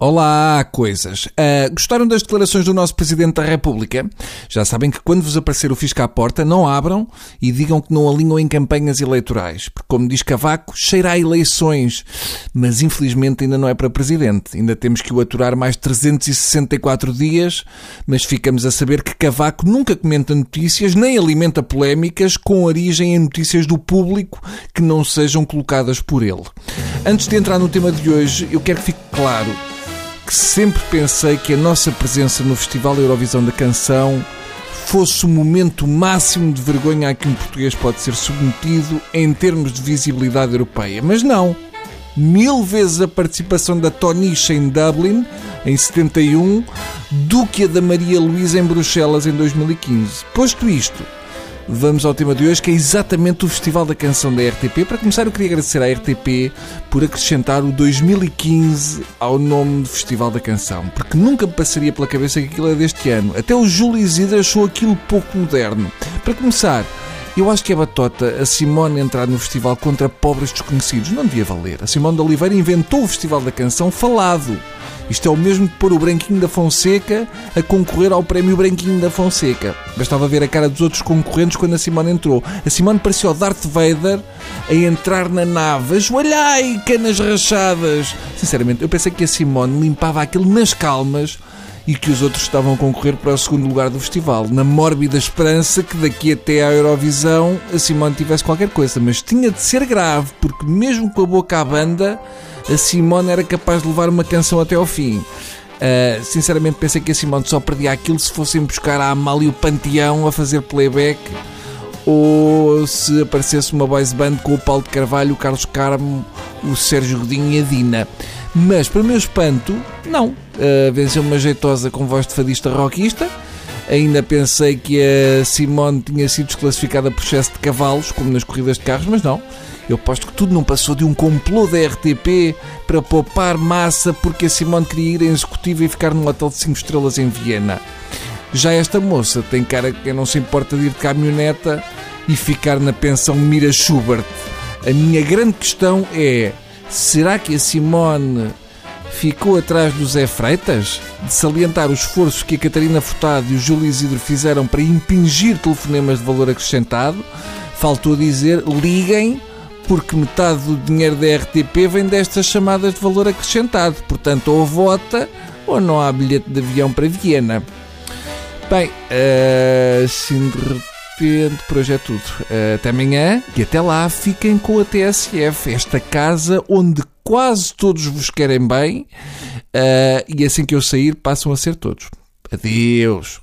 Olá, coisas. Uh, gostaram das declarações do nosso Presidente da República? Já sabem que quando vos aparecer o fisco à porta, não abram e digam que não alinham em campanhas eleitorais. Porque, como diz Cavaco, cheira a eleições. Mas, infelizmente, ainda não é para Presidente. Ainda temos que o aturar mais 364 dias. Mas ficamos a saber que Cavaco nunca comenta notícias, nem alimenta polémicas com origem em notícias do público que não sejam colocadas por ele. Antes de entrar no tema de hoje, eu quero que fique claro que sempre pensei que a nossa presença no Festival Eurovisão da Canção fosse o momento máximo de vergonha a que um português pode ser submetido em termos de visibilidade europeia. Mas não. Mil vezes a participação da Tonicha em Dublin, em 71, do que a da Maria Luísa em Bruxelas, em 2015. Posto isto, vamos ao tema de hoje, que é exatamente o Festival da Canção da RTP. Para começar, eu queria agradecer à RTP por acrescentar o 2015 ao nome de Festival da Canção, porque nunca me passaria pela cabeça que aquilo é deste ano. Até o Júlio Isidro achou aquilo pouco moderno. Para começar, eu acho que é batota a Simone entrar no festival contra pobres desconhecidos. Não devia valer. A Simone de Oliveira inventou o Festival da Canção falado. Isto é o mesmo que pôr o Branquinho da Fonseca a concorrer ao prémio Branquinho da Fonseca. Bastava ver a cara dos outros concorrentes quando a Simone entrou. A Simone parecia o Darth Vader a entrar na nave. Ajoelhai, canas rachadas! Sinceramente, eu pensei que a Simone limpava aquilo nas calmas e que os outros estavam a concorrer para o segundo lugar do festival, na mórbida esperança que daqui até à Eurovisão a Simone tivesse qualquer coisa. Mas tinha de ser grave, porque mesmo com a boca à banda, a Simone era capaz de levar uma canção até ao fim. Uh, sinceramente pensei que a Simone só perdia aquilo se fossem buscar a Amália o Panteão a fazer playback ou se aparecesse uma boys band com o Paulo de Carvalho, o Carlos Carmo, o Sérgio Godinho e a Dina. Mas, para o meu espanto, não. Uh, venceu uma jeitosa com voz de fadista rockista. Ainda pensei que a Simone tinha sido desclassificada por excesso de cavalos, como nas corridas de carros, mas não. Eu aposto que tudo não passou de um complô da RTP para poupar massa porque a Simone queria ir em executivo e ficar num hotel de 5 estrelas em Viena. Já esta moça tem cara que não se importa de ir de caminhoneta e ficar na pensão Mira Schubert. A minha grande questão é: será que a Simone ficou atrás do Zé Freitas? De salientar os esforços que a Catarina Furtado e o Júlio Isidro fizeram para impingir telefonemas de valor acrescentado? Faltou dizer: liguem porque metade do dinheiro da RTP vem destas chamadas de valor acrescentado. Portanto, ou vota ou não há bilhete de avião para Viena. Bem, assim de repente, por hoje é tudo. Até amanhã e até lá fiquem com a TSF, esta casa onde quase todos vos querem bem uh, e assim que eu sair passam a ser todos. Adeus.